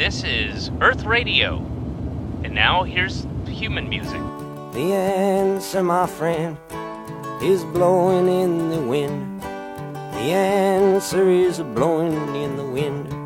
This is Earth Radio. And now here's human music. The answer, my friend, is blowing in the wind. The answer is blowing in the wind.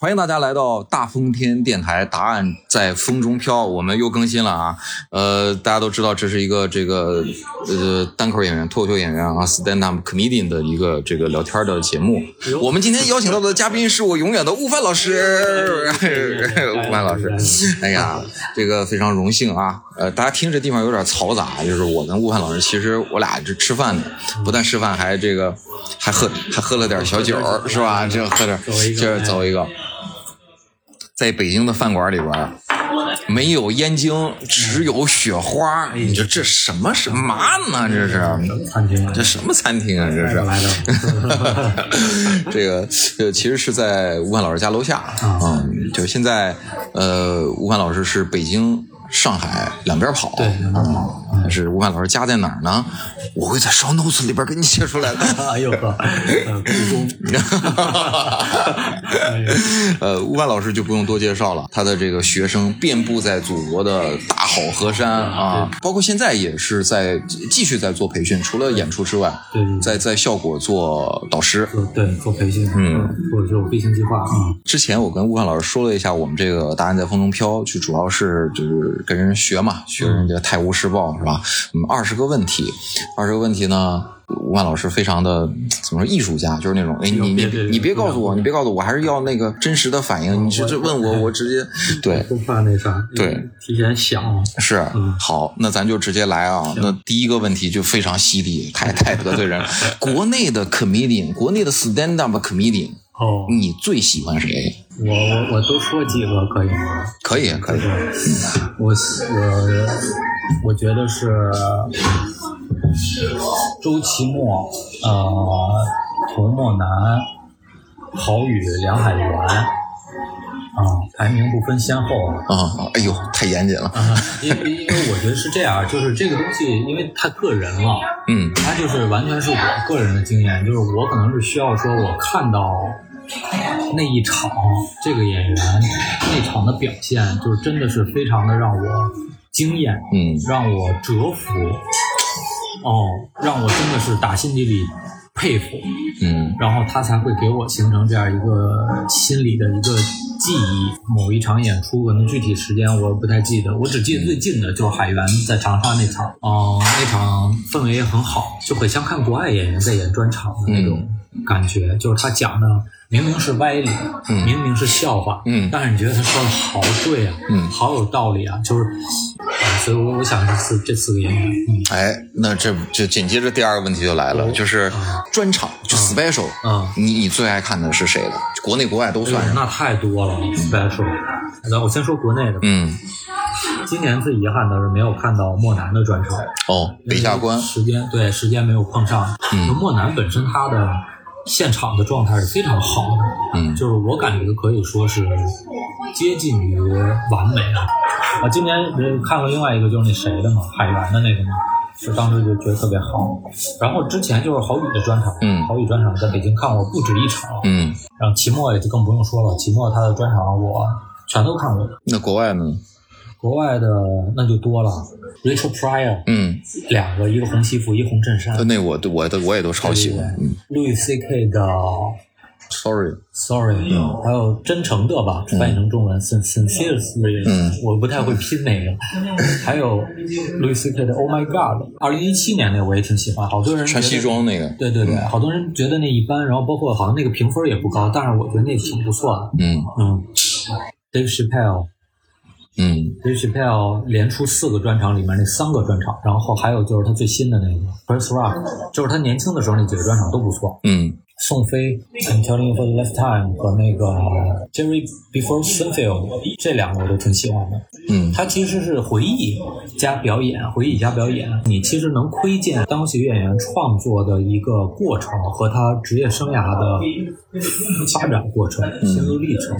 欢迎大家来到大风天电台，答案在风中飘。我们又更新了啊，呃，大家都知道这是一个这个呃单口演员、脱口秀演员啊，stand up comedian 的一个这个聊天的节目。我们今天邀请到的嘉宾是我永远的悟饭老师，悟饭老师，哎呀，这个非常荣幸啊。呃，大家听这地方有点嘈杂，就是我跟悟饭老师，其实我俩这吃饭呢，不但吃饭，还这个还喝还喝了点小酒，是吧？这喝点，这走一个。在北京的饭馆里边，没有燕京，只有雪花。你说这什么什么呢？这是餐厅，这什么餐厅啊？这是。这个呃，其实是在吴凡老师家楼下啊。就现在，呃，吴凡老师是北京。上海两边跑，对，两边跑。但是吴凡老师家在哪儿呢？我会在 show notes 里边给你写出来的。哎呦呵，故宫。呃，吴凡老师就不用多介绍了，他的这个学生遍布在祖国的大好河山啊，包括现在也是在继续在做培训，除了演出之外，对，在在效果做导师，对，做培训，嗯，或者就飞行计划啊。之前我跟吴凡老师说了一下，我们这个答案在风中飘，就主要是就是。跟人学嘛，学人家《泰晤士报》是吧？嗯，二十个问题，二十个问题呢，吴万老师非常的怎么说，艺术家，就是那种，哎，你你你别告诉我，你别告诉我，我还是要那个真实的反应。你直接问我，我直接 对，不怕那啥，对，提前想是好，那咱就直接来啊。那第一个问题就非常犀利，太太得罪人。国内的 comedian，国内的 stand up comedian，哦，你最喜欢谁？我我我都说几个可以吗？可以可以。我我我觉得是周奇墨、呃，童墨南、郝宇、梁海源，啊，排名不分先后啊。哎呦，太严谨了。因为因为我觉得是这样，就是这个东西，因为太个人了。嗯。它就是完全是我个人的经验，就是我可能是需要说，我看到。那一场，这个演员那场的表现，就是真的是非常的让我惊艳，嗯，让我折服，哦，让我真的是打心底里佩服，嗯，然后他才会给我形成这样一个心理的一个记忆。某一场演出，可能具体时间我不太记得，我只记得最近的就是海源在长沙那场，哦，那场氛围也很好，就很像看国外演员在演专场的那种感觉，就是他讲的。明明是歪理，明明是笑话，嗯，但是你觉得他说的好对啊，嗯，好有道理啊，就是，所以我我想这四这四个演员，哎，那这就紧接着第二个问题就来了，就是专场就 special，嗯，你你最爱看的是谁的？国内国外都算，那太多了 special。那我先说国内的，嗯，今年最遗憾的是没有看到莫南的专场，哦，北下关。时间对时间没有碰上，嗯，莫南本身他的。现场的状态是非常好的，嗯，就是我感觉可以说是接近于完美了。啊，今年看过另外一个就是那谁的嘛，海源的那个嘛，就当时就觉得特别好。然后之前就是郝宇的专场，嗯，郝宇专场在北京看过不止一场，嗯，然后齐墨也就更不用说了，齐墨他的专场我全都看过。那国外呢？国外的那就多了，Rachel Pryor，嗯，两个，一个红西服，一个红衬衫。那我我的我也都超喜欢。Louis C.K. 的 Sorry，Sorry，还有真诚的吧，翻译成中文 Sincerely，嗯，我不太会拼那个。还有 Louis C.K. 的 Oh My God，二零一七年那个我也挺喜欢，好多人穿西装那个。对对对，好多人觉得那一般，然后包括好像那个评分也不高，但是我觉得那挺不错的。嗯嗯，Dave Chappelle。嗯，Dave Chappelle 连出四个专场，里面那三个专场，然后还有就是他最新的那个 Chris Rock，就是他年轻的时候那几个专场都不错。嗯。宋飞，I'm telling you for the last time 和那个 Jerry Before Sunfield 这两个我都挺喜欢的。嗯，他其实是回忆加表演，回忆加表演。你其实能窥见当喜剧演员创作的一个过程和他职业生涯的发展过程、心路历程。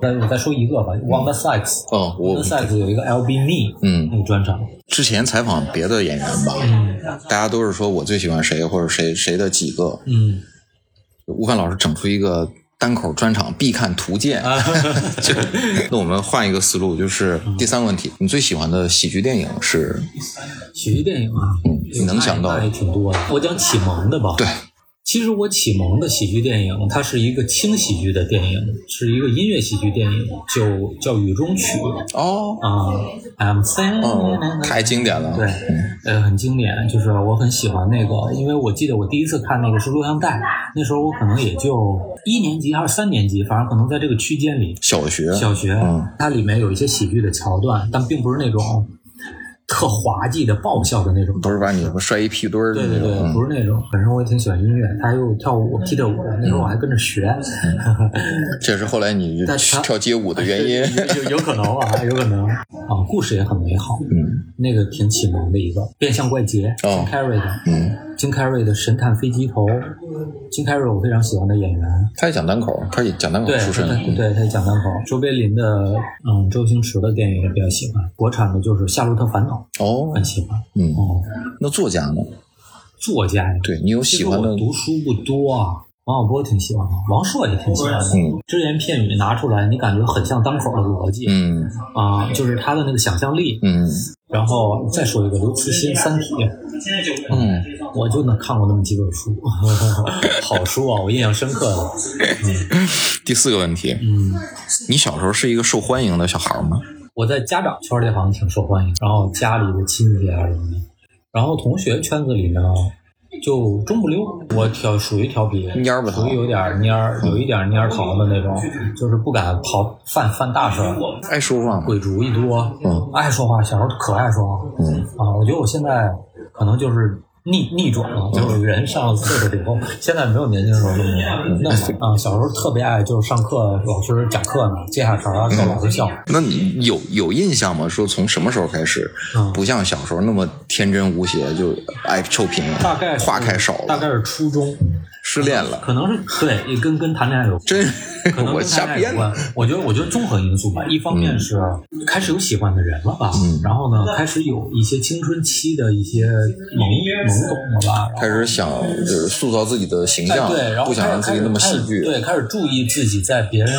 再我再说一个吧，Wanda Sykes。哦，Wanda Sykes 有一个 L B Me，嗯，那个专场。之前采访别的演员吧，嗯，大家都是说我最喜欢谁或者谁谁的几个，嗯。吴凡老师整出一个单口专场必看图鉴。就那我们换一个思路，就是第三个问题，你最喜欢的喜剧电影是？喜剧电影啊，嗯，你能想到那也挺多的。我讲启蒙的吧。对，其实我启蒙的喜剧电影，它是一个轻喜剧的电影，是一个音乐喜剧电影，就叫《雨中曲》哦啊。I'm saying，哦，太经典了。对，呃，很经典，就是我很喜欢那个，因为我记得我第一次看那个是录像带，那时候我可能也就一年级还是三年级，反正可能在这个区间里。小学，小学，嗯它里面有一些喜剧的桥段，但并不是那种特滑稽的爆笑的那种。都是把你摔一屁墩儿的对对对，不是那种。本身我也挺喜欢音乐，他又跳舞，踢着舞，那时候我还跟着学。嗯 这是后来你但他跳街舞的原因。有有有可能啊，有可能啊，故事也很美好。嗯那个挺启蒙的一个变相怪杰，，Carry 的，嗯，金凯瑞的神探飞机头，金凯瑞我非常喜欢的演员。他也讲单口，他也讲单口，出身。对对，他也讲单口。周别林的，嗯，周星驰的电影也比较喜欢。国产的就是《夏洛特烦恼哦》，，很喜欢。嗯，哦，那作家呢？作家呀，对你有喜欢的读书不多啊，王小波挺喜欢的，王朔也挺喜欢的。嗯只言片语拿出来，你感觉很像单口的逻辑嗯啊、就是他的那个想象力。嗯然后再说一个刘慈欣《三体》，嗯，我就能看过那么几本书，好书啊，我印象深刻的。第四个问题，嗯，你小时候是一个受欢迎的小孩吗？我在家长圈里好像挺受欢迎，然后家里的亲戚啊什么的，然后同学圈子里呢就中不溜，我调属于调皮，蔫儿不属于有点蔫儿，有一点蔫儿桃的那种，就是不敢跑犯犯大事儿，爱说话？鬼主意多，嗯，爱说话，小时候可爱说话，嗯。啊，我觉得我现在可能就是逆逆转了，就是人上了岁数以后，现在没有年轻时候那么那么啊，小时候特别爱就是上课老师讲课呢，接下茬儿啊，逗老师笑。那你有有印象吗？说从什么时候开始，嗯不像小时候那么天真无邪，就爱臭贫了，大概是话开少了，大概是初中，失恋了，可能是对，跟跟谈恋爱有关。真我可能跟谈恋爱有关的。。我觉得，我觉得综合因素吧。一方面是开始有喜欢的人了吧，嗯然后呢，开始有一些青春期的一些懵懵懂了吧，开始想就是塑造自己的形象，哎对，然后不想让自己那么戏剧。对，开始注意自己在别人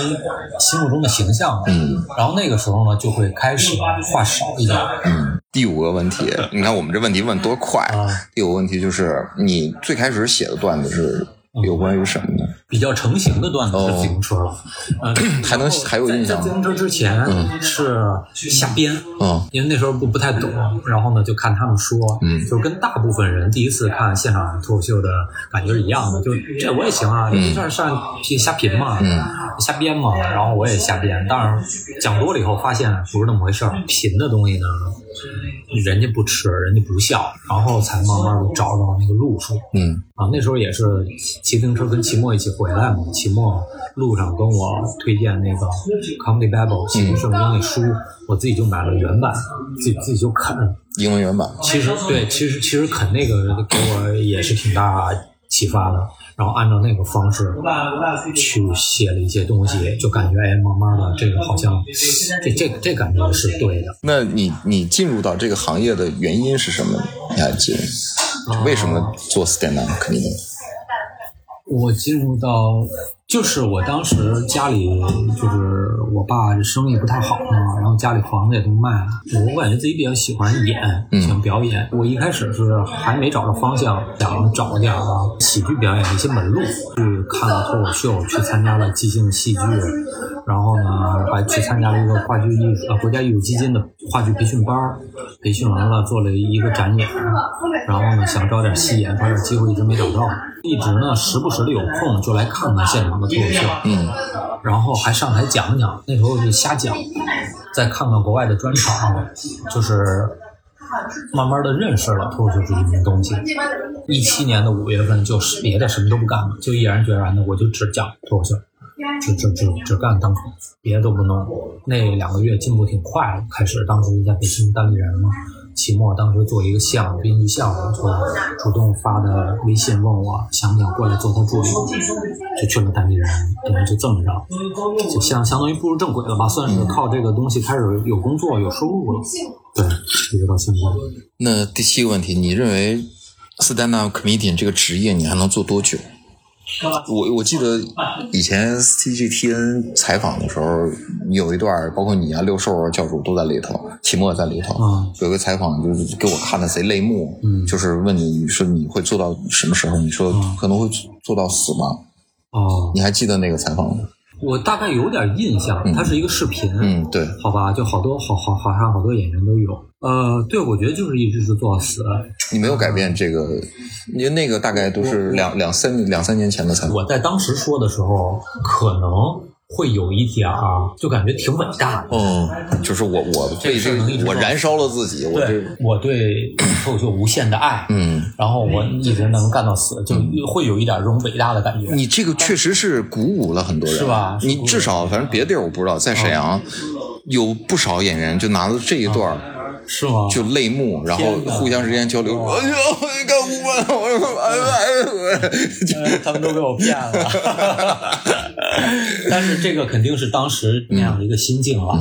心目中的形象了。嗯，然后那个时候呢，就会开始话少一点。嗯，第五个问题，你看我们这问题问多快。啊第五个问题就是你最开始写的段子是有关于什么的？比较成型的段子是哦自行车了，呃，还能还有印象自行车之前是瞎编，嗯。因为那时候不不太懂，然后呢就看他们说，嗯。就跟大部分人第一次看现场脱口秀的感觉是一样的，就这我也行啊，嗯。一段上去瞎贫嘛，嗯。瞎编嘛，然后我也瞎编，但是讲多了以后发现不是那么回事儿，贫的东西呢，人家不吃，人家不笑，然后才慢慢的找到那个路数。嗯啊，那时候也是骑自行车跟齐墨一起回来嘛。齐墨路上跟我推荐那个《Comedy Bible》喜剧圣经那书，我自己就买了原版，自己自己就啃。英文原版。其实对，其实其实啃那个给我也是挺大启发的。然后按照那个方式去写了一些东西，就感觉哎，慢慢的这个好像这这这感觉是对的。那你你进入到这个行业的原因是什么？你还记得？为什么做 stand up 肯定我进入到，就是我当时家里就是我爸这生意不太好嘛，然后家里房子也都卖了，我感觉自己比较喜欢演，嗯喜欢表演。我一开始是还没找着方向，想找点儿喜剧表演的一些门路，去看了脱口秀，去参加了即兴戏剧，然后呢还去参加了一个话剧艺术呃国家艺术基金的话剧培训班，培训完了做了一个展演，然后呢想找点戏演，找点机会一直没找到，一直呢时不时的有空就来看看现场的脱口秀，嗯然后还上台讲讲，那时候就瞎讲，再看看国外的专场，就是慢慢的认识了脱口秀这一门东西。一七年的五月份，就是别的什么都不干了，就毅然决然的我就只讲脱口秀，只只只只干单口，别的都不弄。那两个月进步挺快的，开始当时在北京单立人嘛。期末当时做一个项目，编辑项目，就主动发的微信问我想不想过来做他助理，就去了当地人，对，就这么着，就相相当于步入正轨了吧，算是靠这个东西开始有工作有收入了，对，一直到现在。那第七个问题，你认为 stand up comedian 这个职业你还能做多久？我我记得以前 CGTN 采访的时候，有一段，包括你啊、六兽啊、教主都在里头，齐墨在里头，嗯有个采访就是给我看的贼泪目，嗯就是问你你说你会做到什么时候？你说嗯可能会做到死吗？哦，你还记得那个采访吗？我大概有点印象，它是一个视频，嗯，对，好吧，就好多好好好像好多演员都有。呃，对，我觉得就是一直是做到死。你没有改变这个，因为那个大概都是两两三两三年前的采访。我在当时说的时候，可能会有一点啊，就感觉挺伟大的。嗯，就是我我对这这个我燃烧了自己，我对，我对脱口秀无限的爱，嗯。然后我一直能干到死，就会有一点这种伟大的感觉。你这个确实是鼓舞了很多人，是吧是你至少反正别的地儿我不知道，在沈阳有不少演员就拿着这一段儿是吗？就泪目，然后互相之间交流。哎呦，你看五万，我说哎哎哎，呃他们都给我骗了。但是这个肯定是当时那样的一个心境了。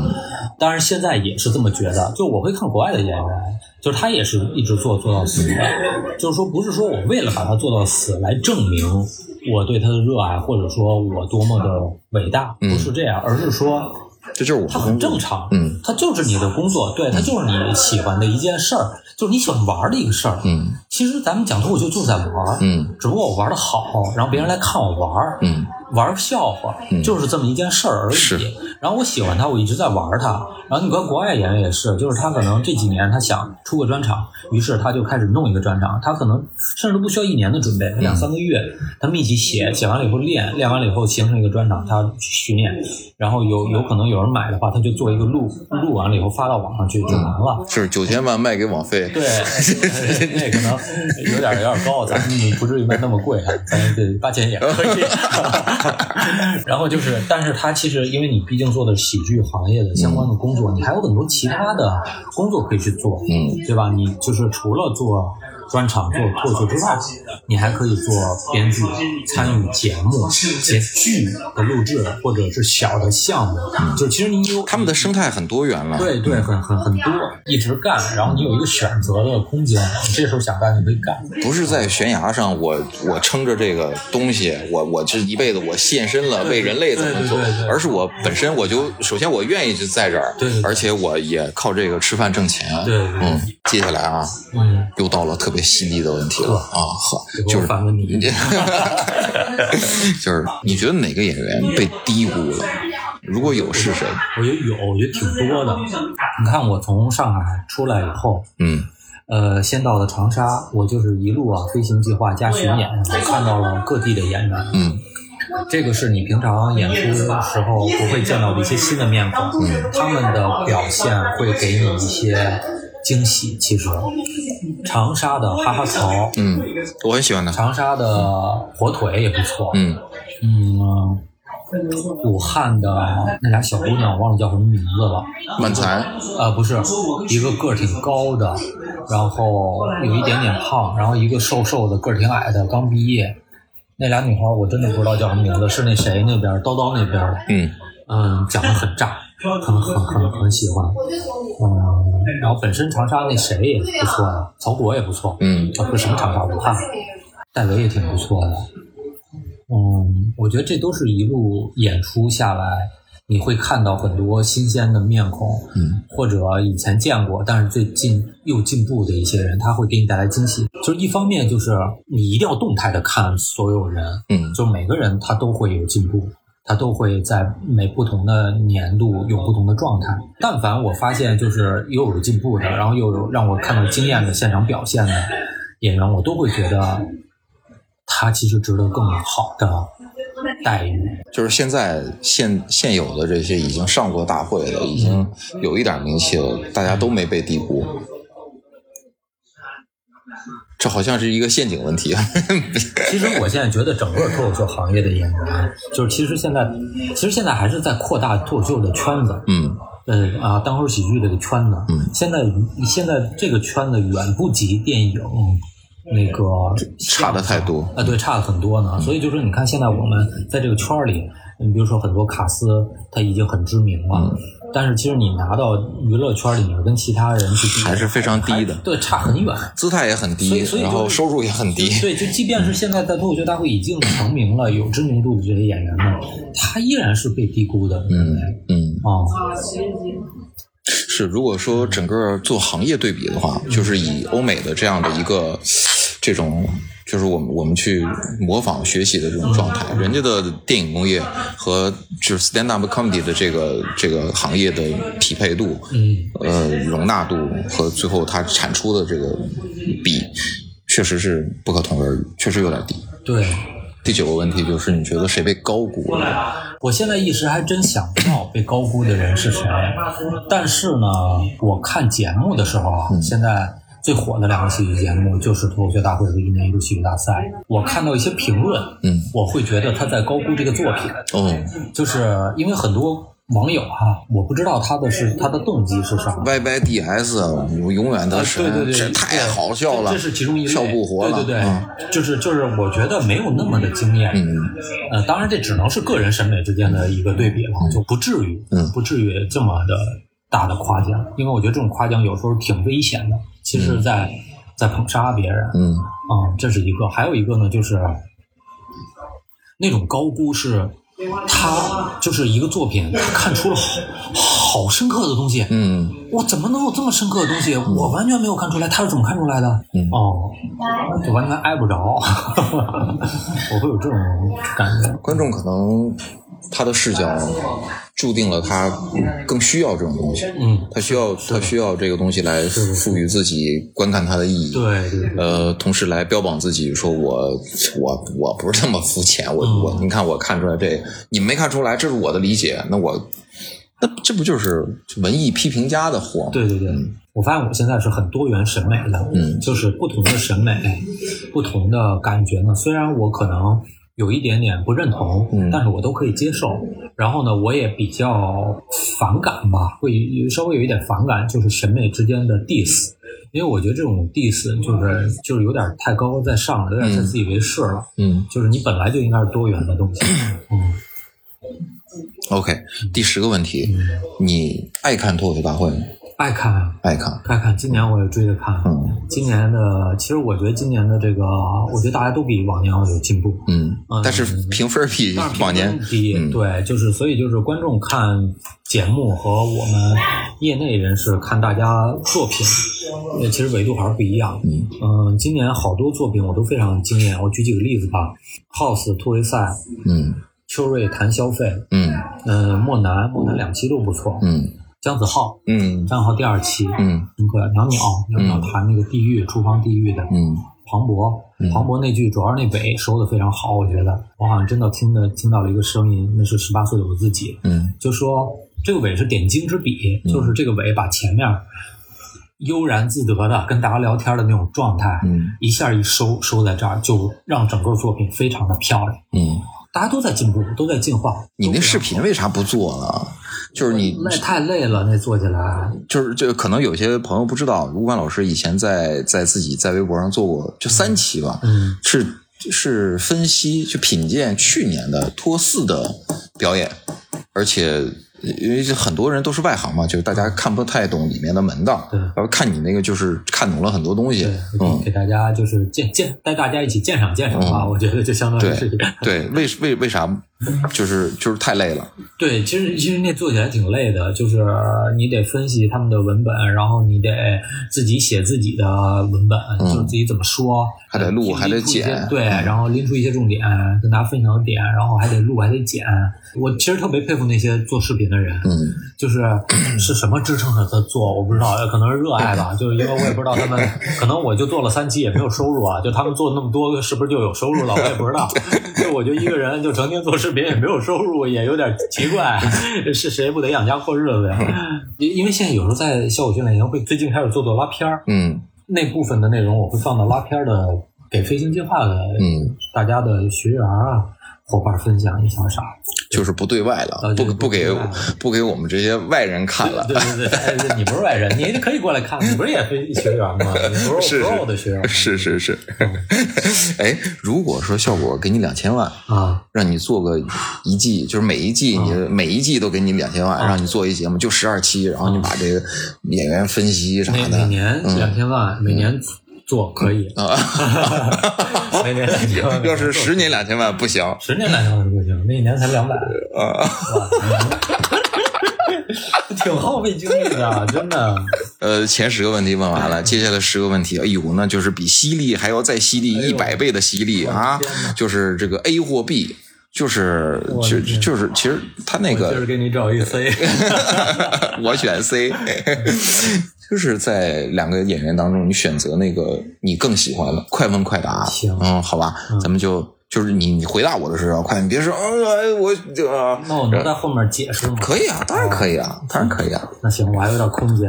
当然现在也是这么觉得，就我会看国外的演员，就是他也是一直做做到死。的，就是说不是说我为了把他做到死来证明我对他的热爱，或者说我多么的伟大，不是这样，而是说这就是我它很正常，嗯，它就是你的工作，对，他就是你喜欢的一件事儿，就是你喜欢玩的一个事儿，嗯。其实咱们讲脱口秀就是在玩儿，嗯。只不过我玩的好，然后别人来看我玩儿，嗯玩笑话，就是这么一件事儿而已是。然后我喜欢他，我一直在玩他。然后你看国外演员也是，就是他可能这几年他想出个专场，于是他就开始弄一个专场，他可能甚至都不需要一年的准备，两三个月，他们一起写，写完了以后练，练完了以后形成一个专场，他去训练，然后有有可能有人买的话，他就做一个录，录完了以后发到网上去就完了。就是九千万卖给网费，对，那可能有点有点高，咱们不至于卖那么贵，啊咱这八千也可以。然后就是，但是他其实因为你毕竟做的是喜剧行业的相关的工作，你还有很多其他的工作可以去做，嗯，对吧？你就是除了做专场、做脱口秀之外，你还可以做编剧，参与节目、节剧的录制，或者是小的项目，就其实你有他们的生态很多元了。对对，很很很多，一直干，然后你有一个选择的空间，你这时候想干就可以干。不是在悬崖上，我我撑着这个东西，我我这一辈子我献身了，为人类怎么做而是我本身我就首先我愿意就在这儿，对对对。而且我也靠这个吃饭挣钱。对。嗯，接下来啊，嗯，又到了特别犀利的问题了啊，呵，就是反问你，就是你觉得哪个演员被低估了？如果有是谁？我觉得有，我觉得挺多的。你看，我从上海出来以后，嗯呃，先到了长沙，我就是一路啊飞行计划加巡演，我看到了各地的演员。嗯这个是你平常演出的时候不会见到的一些新的面孔，嗯他们的表现会给你一些惊喜。其实，长沙的哈哈曹，嗯，我很喜欢他。长沙的火腿也不错，嗯嗯，武汉的那俩小姑娘，我忘了叫什么名字了。满才，呃，不是，一个个儿挺高的，然后有一点点胖，然后一个瘦瘦的，个儿挺矮的，刚毕业。那俩女孩我真的不知道叫什么名字，是那谁那边叨叨那边的，嗯嗯，讲的很炸，很很很很喜欢，嗯，然后本身长沙那谁也不错啊，曹果也不错，嗯。啊，不是什么长沙，武汉，戴维也挺不错的，嗯，我觉得这都是一路演出下来，你会看到很多新鲜的面孔，嗯，或者以前见过但是最近又进步的一些人，他会给你带来惊喜。就是一方面就是你一定要动态的看所有人，嗯。就每个人他都会有进步，他都会在每不同的年度有不同的状态。但凡我发现就是又有进步的，然后又有让我看到惊艳的现场表现的演员，我都会觉得他其实值得更好的待遇。就是现在现现有的这些已经上过大会的，已经有一点名气了，大家都没被低估。这好像是一个陷阱问题啊。其实我现在觉得整个脱口秀行业的演员，就是其实现在其实现在还是在扩大脱口秀的圈子。嗯呃啊，单口喜剧这个圈子，嗯现在现在这个圈子远不及电影那个差的太多啊，对，差的很多呢。所以就是你看，现在我们在这个圈里，你比如说很多卡斯他已经很知名了，但是其实你拿到娱乐圈里面跟其他人去比，还是非常低的对，差很远。姿态也很低所以，所以然后收入也很低。对，就即便是现在在脱口秀大会已经成名了、有知名度的这些演员们，他依然是被低估的。嗯嗯，啊、是。如果说整个做行业对比的话，就是以欧美的这样的一个这种，就是我们我们去模仿学习的这种状态，人家的电影工业和就是 stand up comedy 的这个这个行业的匹配度，嗯，呃，容纳度和最后它产出的这个比，确实是不可同日而语，确实有点低。对。第九个问题就是，你觉得谁被高估了？我现在一时还真想不到被高估的人是谁，但是呢，我看节目的时候啊，嗯现在最火的两个喜剧节目就是脱口秀大会和一年一度喜剧大赛。我看到一些评论，嗯，我会觉得他在高估这个作品，哦就是因为很多网友哈、我不知道他的是他的动机是啥。，Y Y D S，我永远的神，对对对，这太好笑了，这是其中一类，笑不活了，对对对，嗯就是就是，我觉得没有那么的惊艳。嗯呃，当然这只能是个人审美之间的一个对比了，就不至于，嗯不至于这么的大的夸奖，因为我觉得这种夸奖有时候挺危险的，其实在、在捧杀别人。嗯嗯，这是一个，还有一个呢，就是那种高估是，他就是一个作品，他看出了好好深刻的东西。嗯我怎么能有这么深刻的东西？我完全没有看出来，他是怎么看出来的？嗯哦，就完全挨不着，我会有这种感觉。观众可能他的视角注定了他更需要这种东西，嗯，他需要他需要这个东西来赋予自己观看它的意义，对对对，呃，同时来标榜自己，说我我我不是那么肤浅，我、嗯我你看我看出来这，你们没看出来，这是我的理解，那我那这不就是文艺批评家的活吗？对对对，我发现我现在是很多元审美的，嗯就是不同的审美，不同的感觉呢。虽然我可能有一点点不认同，嗯但是我都可以接受。然后呢，我也比较反感吧，会有稍微有一点反感，就是审美之间的 diss。因为我觉得这种 diss 就是就是有点太高高在上了，有点太自以为是了。嗯就是你本来就应该是多元的东西。嗯，，OK，第十个问题，你爱看脱口秀大会吗？爱看啊。爱看，爱看，今年我也追着看。嗯今年的，其实我觉得今年的这个，我觉得大家都比往年要有进步。嗯嗯，但是评分比往年低，嗯对，就是所以就是观众看节目和我们业内人士看大家作品，呃，其实维度还是不一样。嗯嗯、今年好多作品我都非常惊艳。我举几个例子吧，House 突围赛，嗯秋瑞谈消费，嗯嗯、莫南莫南两期都不错，嗯姜子浩，嗯。姜子浩第二期，嗯。那个鸟鸟鸟鸟谈那个地狱厨房地狱的，嗯。庞博嗯，庞博那句主要是那尾收的非常好，我觉得。我好像真的听的听到了一个声音，那是十八岁的我自己，嗯。就说这个尾是点睛之笔，就是这个尾把前面悠然自得的跟大家聊天的那种状态，嗯。一下一收收在这儿，就让整个作品非常的漂亮。嗯，大家都在进步，都在进化。你那视频为啥不做呢？就是你累太累了，那做起来，就是这可能有些朋友不知道，吴冠老师以前在在自己在微博上做过就三期吧，嗯是是分析去品鉴去年的托四的表演，而且因为很多人都是外行嘛，就是大家看不太懂里面的门道，对然后看你那个就是看懂了很多东西对，，嗯，给大家就是鉴鉴带大家一起鉴赏鉴赏吧，嗯我觉得就相当于对是对，为为为啥就是就是太累了，对，其实其实那做起来挺累的，就是你得分析他们的文本，然后你得自己写自己的文本，就是自己怎么说，嗯还得录还得剪对，嗯然后拎出一些重点跟大家分享点，然后还得录还得剪。我其实特别佩服那些做视频的人，嗯就是 是什么支撑着他做，我不知道，可能是热爱吧，就是因为我也不知道他们，可能我就做了三期也没有收入啊，就他们做那么多，是不是就有收入了？我也不知道。就我就一个人就成天做视 频也没有收入，也有点奇怪，是谁不得养家过日子呀？因因为现在有时候在效果训练营会最近开始做做拉片儿，嗯那部分的内容我会放到拉片儿的给飞行计划的嗯，大家的学员啊伙伴分享一下啥。就是不对外了，不不给不给我们这些外人看了。对对对，哎你不是外人，你可以过来看，你不是也是学员吗？你不是 Pro 的学员吗是是是，哎，如果说效果给你两千万，啊，让你做个一季，就是每一季你每一季都给你两千万，啊让你做一节目，就十二期，然后你把这个演员分析啥的，每年两千万，每年做可以，啊，每年两千万，要是十年两千万不行十年两千万不行，那一年才两百，啊。挺耗费精力的，真的。呃，前十个问题问完了，接下来十个问题，哎呦，那就是比犀利还要再犀利一百倍的犀利啊！就是这个 A 或 B，就是就就是其实他那我今儿个给你找一 C，我选 C，就是在两个演员当中，你选择那个你更喜欢的，快问快答。行嗯，好吧，咱们就就是你你回答我的时候快，你别说，哎，我这个那我能在后面解释吗？可以啊，当然可以啊，当然可以啊。那行，我还有点空间。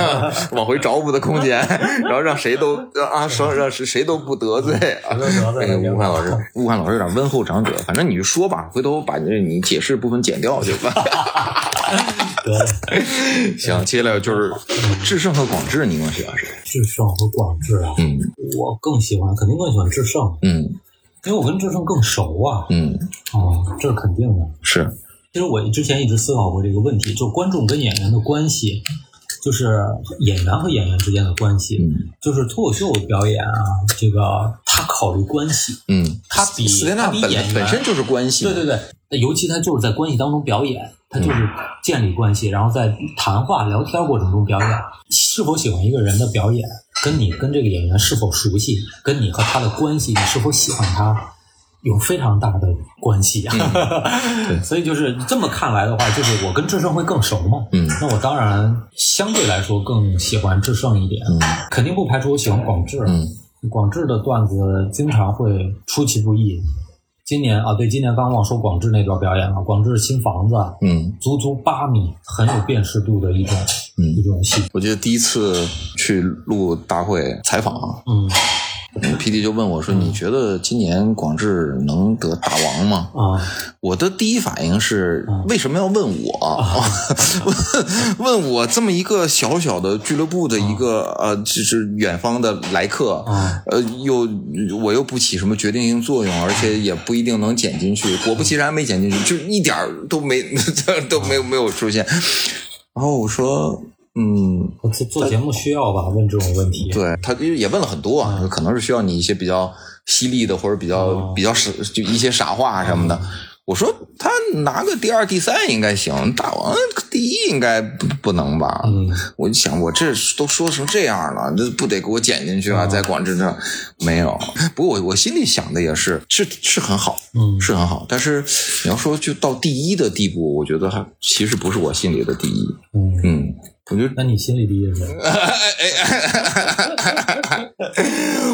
往回找补的空间，然后让谁都啊，说让谁谁都不得罪啊。那个了吴汉老师，吴汉老师有点温厚长者，反正你就说吧，回头把这你解释部分剪掉就吧。得嘞，行，接下来就是智胜和广智，你更喜欢谁？智胜和广智啊，嗯我更喜欢，肯定更喜欢智胜，嗯因为我跟志胜更熟啊。嗯，哦，这是肯定的。是，其实我之前一直思考过这个问题，就观众跟演员的关系，就是演员和演员之间的关系，嗯就是脱口秀表演啊，这个他考虑关系，嗯，他比他比演员本身就是关系，对对对，那尤其他就是在关系当中表演，他就是建立关系，然后在谈话聊天过程中表演。是否喜欢一个人的表演，跟你跟这个演员是否熟悉，跟你和他的关系，你是否喜欢他，有非常大的关系 啊。对所以就是这么看来的话，就是我跟志胜会更熟嘛。嗯那我当然相对来说更喜欢志胜一点，嗯肯定不排除我喜欢广志。嗯广志的段子经常会出其不意。今年啊，对，今年刚忘说广智那段表演了。广智新房子，嗯足足八米，很有辨识度的一种、嗯一种戏。我记得第一次去录大会采访，嗯 P D 就问我说：“你觉得今年广智能得大王吗？”啊，我的第一反应是嗯为什么要问我？问问我这么一个小小的俱乐部的一个呃，就是远方的来客，啊呃，又我又不起什么决定性作用，而且也不一定能剪进去。果不其然，没剪进去，就一点儿都没 都没有没有出现。然后我说，嗯，做做节目需要吧？问这种问题。对他也问了很多啊，可能是需要你一些比较犀利的或者比较、哦比较傻就一些傻话什么的。我说他拿个第二、第三应该行，大王第一应该不不能吧？嗯我就想，我这都说成这样了，那不得给我剪进去啊？哦在广智这没有。不过我我心里想的也是，是是很好，嗯是很好。但是你要说就到第一的地步，我觉得还其实不是我心里的第一。嗯，嗯，我觉得那你心里第一是谁？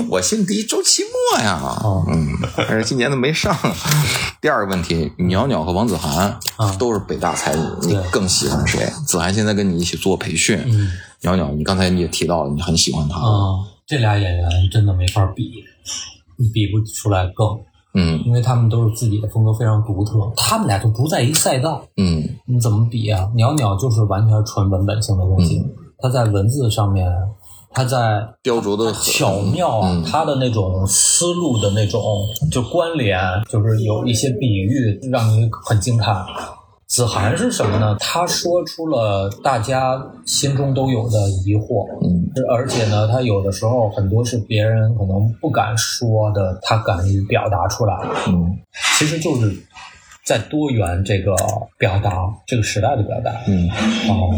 我姓第一周奇墨呀，哦嗯，但是今年都没上。第二个问题，袅袅和王子涵啊都是北大才女，你更喜欢谁？子涵现在跟你一起做培训，嗯袅袅，你刚才你也提到了你很喜欢她，啊，这俩演员真的没法比，你比不出来更，嗯因为他们都是自己的风格非常独特，他们俩就不在一个赛道。嗯你怎么比啊？袅袅就是完全纯文本性的东西，他在文字上面，他在雕琢的巧妙啊，嗯它的那种思路的那种就关联，就是有一些比喻让你很惊叹。子涵是什么呢？他说出了大家心中都有的疑惑，嗯而且呢，他有的时候很多是别人可能不敢说的，他敢于表达出来。嗯其实就是在多元这个表达，这个时代的表达。嗯，哦，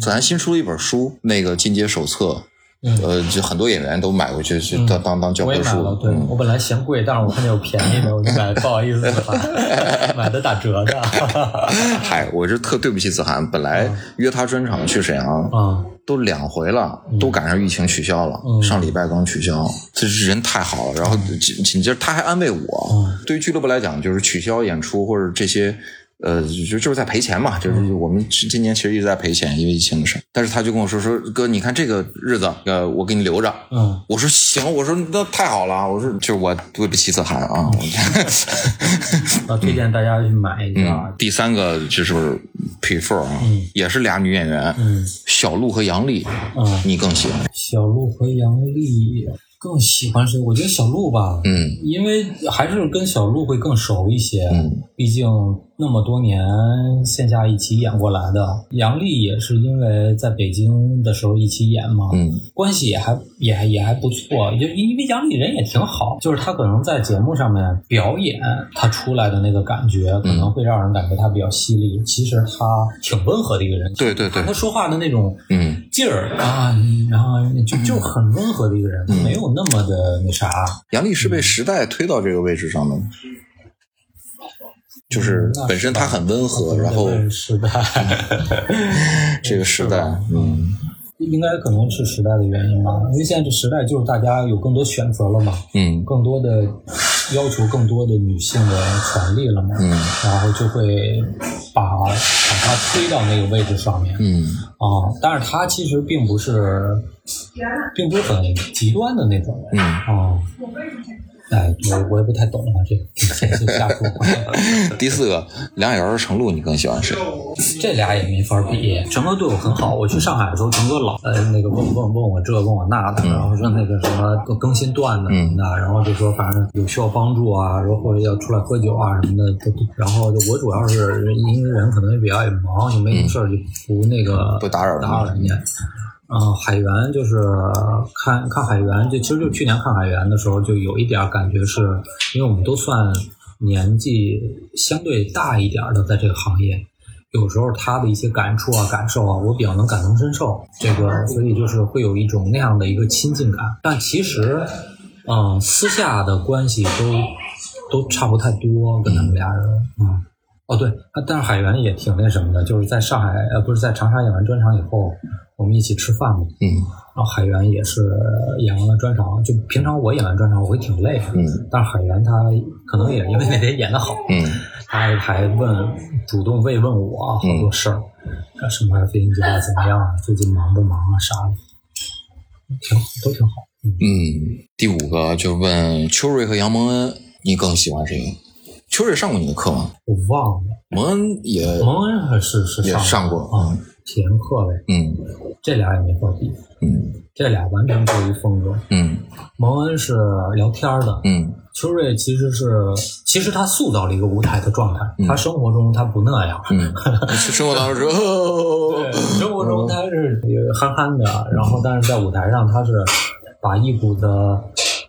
子涵新出了一本书，那个进阶手册，嗯呃，就很多演员都买回去去嗯。当当当教科书。对、嗯。我本来嫌贵，但是我看见有便宜的，我就买，不好意思买，买的打折的。嗨，我是特对不起子涵，本来约他专场去沈阳，啊，都两回了，都赶上疫情取消了，嗯。上礼拜刚取消。这是人太好了，然后紧紧接着他还安慰我，嗯。对于俱乐部来讲，就是取消演出或者这些呃，就就是在赔钱嘛，就是我们今年其实一直在赔钱，因为疫情的事。但是他就跟我说说哥，你看这个日子，呃，我给你留着。嗯，我说行，我说那太好了，我说就是我对不起子涵啊。啊，推荐大家去买一个嗯，。第三个就是 prefer 啊，也是俩女演员，嗯小鹿和杨丽，嗯，你更喜欢？小鹿和杨丽更喜欢谁？我觉得小鹿吧，嗯因为还是跟小鹿会更熟一些。嗯毕竟那么多年线下一起演过来的，杨丽也是因为在北京的时候一起演嘛，嗯关系也还也还也还不错。就因为杨丽人也挺好，就是她可能在节目上面表演，她出来的那个感觉可能会让人感觉她比较犀利。其实她挺温和的一个人，对对对她说话的那种嗯，劲儿啊，然后就就很温和的一个人，她没有那么的那啥。杨丽是被时代推到这个位置上的，就是本身她很温和，然后时代，这个时代，嗯。应该可能是时代的原因吧，因为现在这时代就是大家有更多选择了嘛，嗯。更多的要求更多的女性的权利了嘛，嗯。然后就会把把她推到那个位置上面。嗯。啊，但是她其实并不是，并不是很极端的那种人嗯，啊。哎，我我也不太懂啊，这这这瞎说。第四个梁晓儿、程璐，你更喜欢谁？这俩也没法比。陈哥对我很好，我去上海的时候，陈哥老呃那个问问问我这问我那的，然后说那个什么更更新段子什么的，然后就说反正有需要帮助啊，然后或者要出来喝酒啊什么的，然后就我主要是因为人可能也比较也忙，就没什么事儿就不那个不打扰打扰人家。嗯，海源就是看看海源，就其实就去年看海源的时候，就有一点感觉是，因为我们都算年纪相对大一点的，在这个行业，有时候他的一些感触啊、感受啊，我比较能感同身受。这个，所以就是会有一种那样的一个亲近感。但其实，嗯，私下的关系都都差不太多，跟他们俩人，嗯。哦，对，啊但是海源也挺那什么的，就是在上海，呃，不是在长沙演完专场以后，我们一起吃饭嘛，嗯。然后海源也是演完了专场，就平常我演完专场我会挺累的，嗯。但是海源他可能也因为那天演的好，嗯。他还问主动慰问我好多事儿，啊什么飞行计划怎么样啊，最近忙不忙啊啥的，挺好，都挺好。嗯。嗯。第五个就问秋瑞和杨蒙恩，你更喜欢谁？秋瑞上过你的课吗？我忘了，蒙恩也蒙恩还是是也上上过啊，体验课呗，嗯。这俩也没法比，嗯。这俩完全不一风格。嗯。蒙恩是聊天的，嗯。秋瑞其实是，其实他塑造了一个舞台的状态，嗯。他生活中他不那样，嗯，生活当中对，生活中他是憨憨的，然后但是在舞台上他是把一股的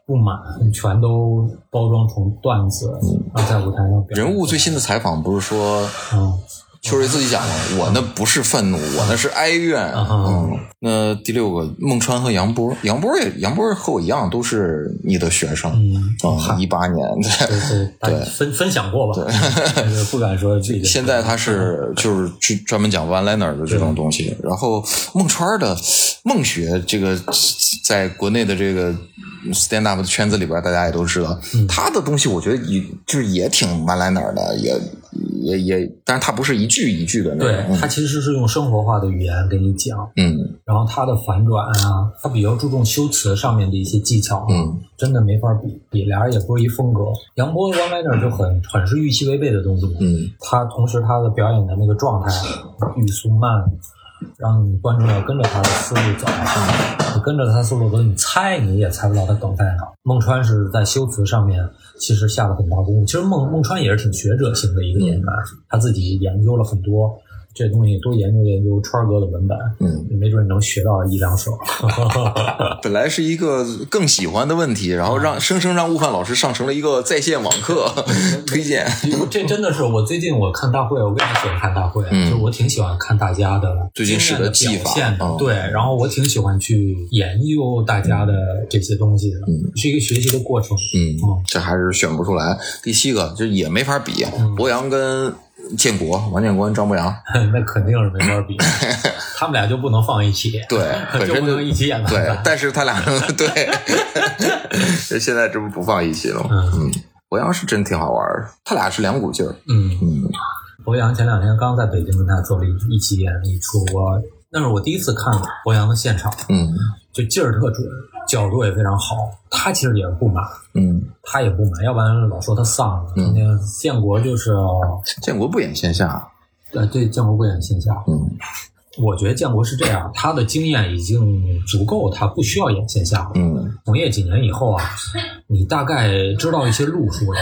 不满全都包装成段子，然后在舞台上人物最新的采访不是说嗯秋瑞自己讲了，我那不是愤怒，我那是哀怨。嗯，那第六个孟川和杨波，杨波也杨波和我一样都是你的学生。嗯，嗯，一八年，对对，分分享过吧，对 不敢说自己。现在他是就是去专门讲 one liner 的这种东西。然后孟川的孟学这个在国内的这个 stand up 的圈子里边，大家也都知道，他的东西我觉得也就是也挺 one liner 的，也也也，但是他不是一句一句的那对种。他其实是用生活化的语言给你讲，嗯然后他的反转啊，他比较注重修辞上面的一些技巧啊，嗯真的没法比，比俩人也不是一风格。杨波 one liner 就很很是预期违背的东西嘛，嗯他同时他的表演的那个状态语速慢，让你观众要跟着他的思路走，你跟着他思路走，你猜你也猜不到他梗在哪。孟川是在修辞上面其实下了很大功夫，其实孟孟川也是挺学者型的一个演员，他自己研究了很多这东西，多研究研究川儿哥的文本，嗯，没准能学到一两首。本来是一个更喜欢的问题，然后让生生让悟饭老师上成了一个在线网课 推荐。这真的是我最近我看大会，我为啥喜欢看大会？嗯就是我挺喜欢看大家的最近使的的技法对，然后我挺喜欢去研究大家的这些东西的，嗯是一个学习的过程。嗯，这还是选不出来。第七个就也没法比，博洋跟建国、王建国、张博洋，那肯定是没法比，他们俩就不能放一起，对，本身就就不能一起演对。，但是他俩 对，现在这不不放一起了吗？嗯。嗯，博洋是真挺好玩的，他俩是两股劲儿。嗯，嗯。博洋前两天刚在北京跟他做了一一起演了一出，我那是我第一次看博洋的现场，嗯。就劲儿特准，角度也非常好。他其实也是不满，嗯，他也不满，要不然老说他丧了。嗯那个建国就是，建国不演线下，呃，对，建国不演线下。嗯我觉得建国是这样，他的经验已经足够，他不需要演线下了。嗯从业几年以后啊，你大概知道一些路数了。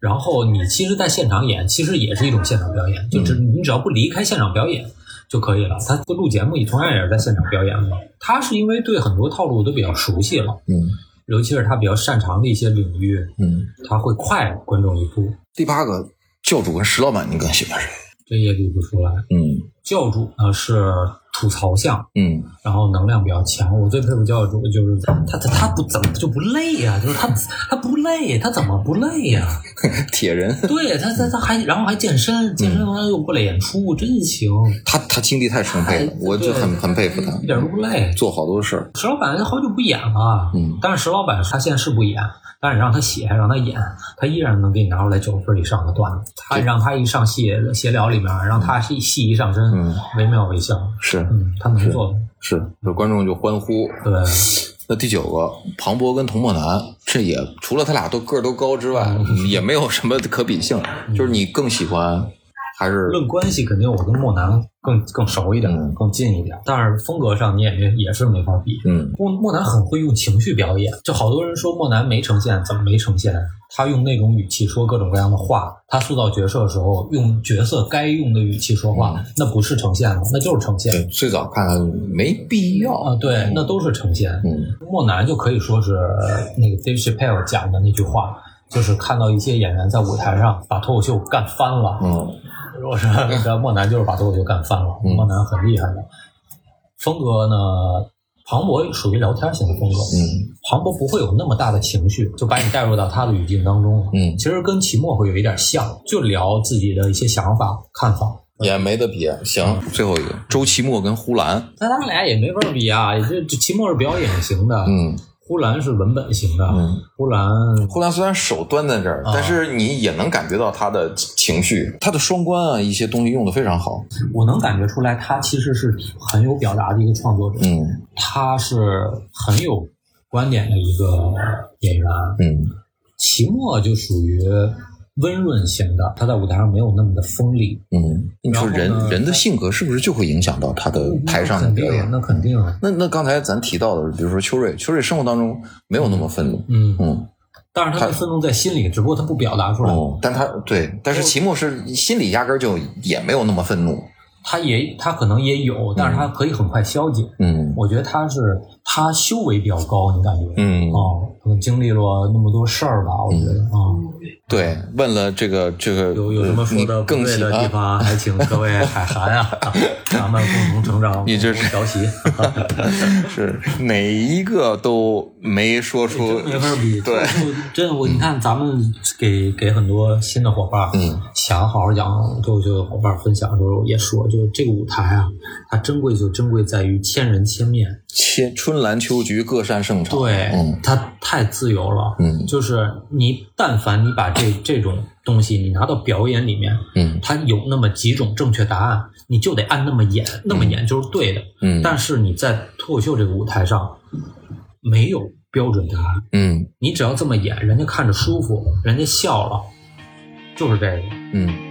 然后你其实，在现场演，其实也是一种现场表演，就只你只要不离开现场表演就可以了。他录节目也同样也是在现场表演嘛。他是因为对很多套路都比较熟悉了，嗯尤其是他比较擅长的一些领域，嗯。他会快观众一步，第八个教主跟石老板，你更喜欢谁？这也理不出来。嗯教主呢是吐槽向，嗯然后能量比较强。我最佩服教主就是他他他他不怎么就不累呀、就是他 他不累，他怎么不累呀、铁人，对他他他还然后还健身，健身完了又过来演出，真行，他他精力太充沛了，我就很很佩服他一，点都不累。做好多事儿。石老板好久不演了，嗯但是石老板他现在是不演，但是你让他写，让他演，他依然能给你拿出来九十分以上的段子。他让他一上戏闲聊里面，让他戏戏一上身，嗯惟妙惟肖，是嗯，他能做的，是，有观众就欢呼。对，那第九个，庞博跟童漠南，这也除了他俩都个儿都高之外，也没有什么可比性。就是你更喜欢还是论关系肯定我跟莫南更更熟一点，嗯更近一点，但是风格上你也没也是没法比。嗯莫莫南很会用情绪表演，就好多人说莫南没呈现，怎么没呈现？他用那种语气说各种各样的话，他塑造角色的时候用角色该用的语气说话，那不是呈现了，那就是呈现，最早看没必要啊，对，那都是呈现。嗯莫南就可以说是那个 Dave Chappelle 讲的那句话，就是看到一些演员在舞台上把脱口秀干翻了，嗯我说那个莫南就是把脱口秀干翻了，嗯莫南很厉害的。风格呢，庞博属于聊天型的风格，嗯庞博不会有那么大的情绪，就把你带入到他的语境当中了。嗯其实跟齐墨会有一点像，就聊自己的一些想法、看法。也没得比。行，最后一个周奇墨跟呼兰，那他们俩也没法比啊，也就这齐墨是表演型的，嗯呼兰是文本型的，嗯呼兰呼兰虽然手端在这儿，啊但是你也能感觉到他的情绪，他的双关啊，一些东西用的非常好。我能感觉出来，他其实是很有表达的一个创作者，嗯他是很有观点的一个演员。嗯齐墨就属于温润型的，他在舞台上没有那么的锋利。嗯，你说人人的性格是不是就会影响到他的台上表演？那肯定，那那刚才咱提到的，比如说秋瑞，秋瑞生活当中没有那么愤怒，嗯，嗯但是他的愤怒在心里，只不过他不表达出来。哦，但他对，但是齐墨是心里压根儿就也没有那么愤怒，他也他可能也有，但是他可以很快消解。嗯我觉得他是他修为比较高，你感觉？嗯，哦，可能经历了那么多事儿吧，我觉得啊、对，问了这个这个有有什么说的呃你不对的地方，还请各位海涵啊，咱们共同成长，你这是共同调息，是哪一个都没说出没法比。对，真的我你看，咱们给给很多新的伙伴，嗯，想好好讲脱口秀的伙伴分享的时候，也说，就是这个舞台啊，它珍贵就珍贵在于千人千面，千春兰秋菊各擅胜场，对，嗯。它太自由了，嗯。就是你但凡你把这这种东西你拿到表演里面，嗯。它有那么几种正确答案，你就得按那么演，那么演就是对的。嗯。但是你在脱口秀这个舞台上，没有标准答案，嗯。你只要这么演，人家看着舒服，人家笑了，就是这个。嗯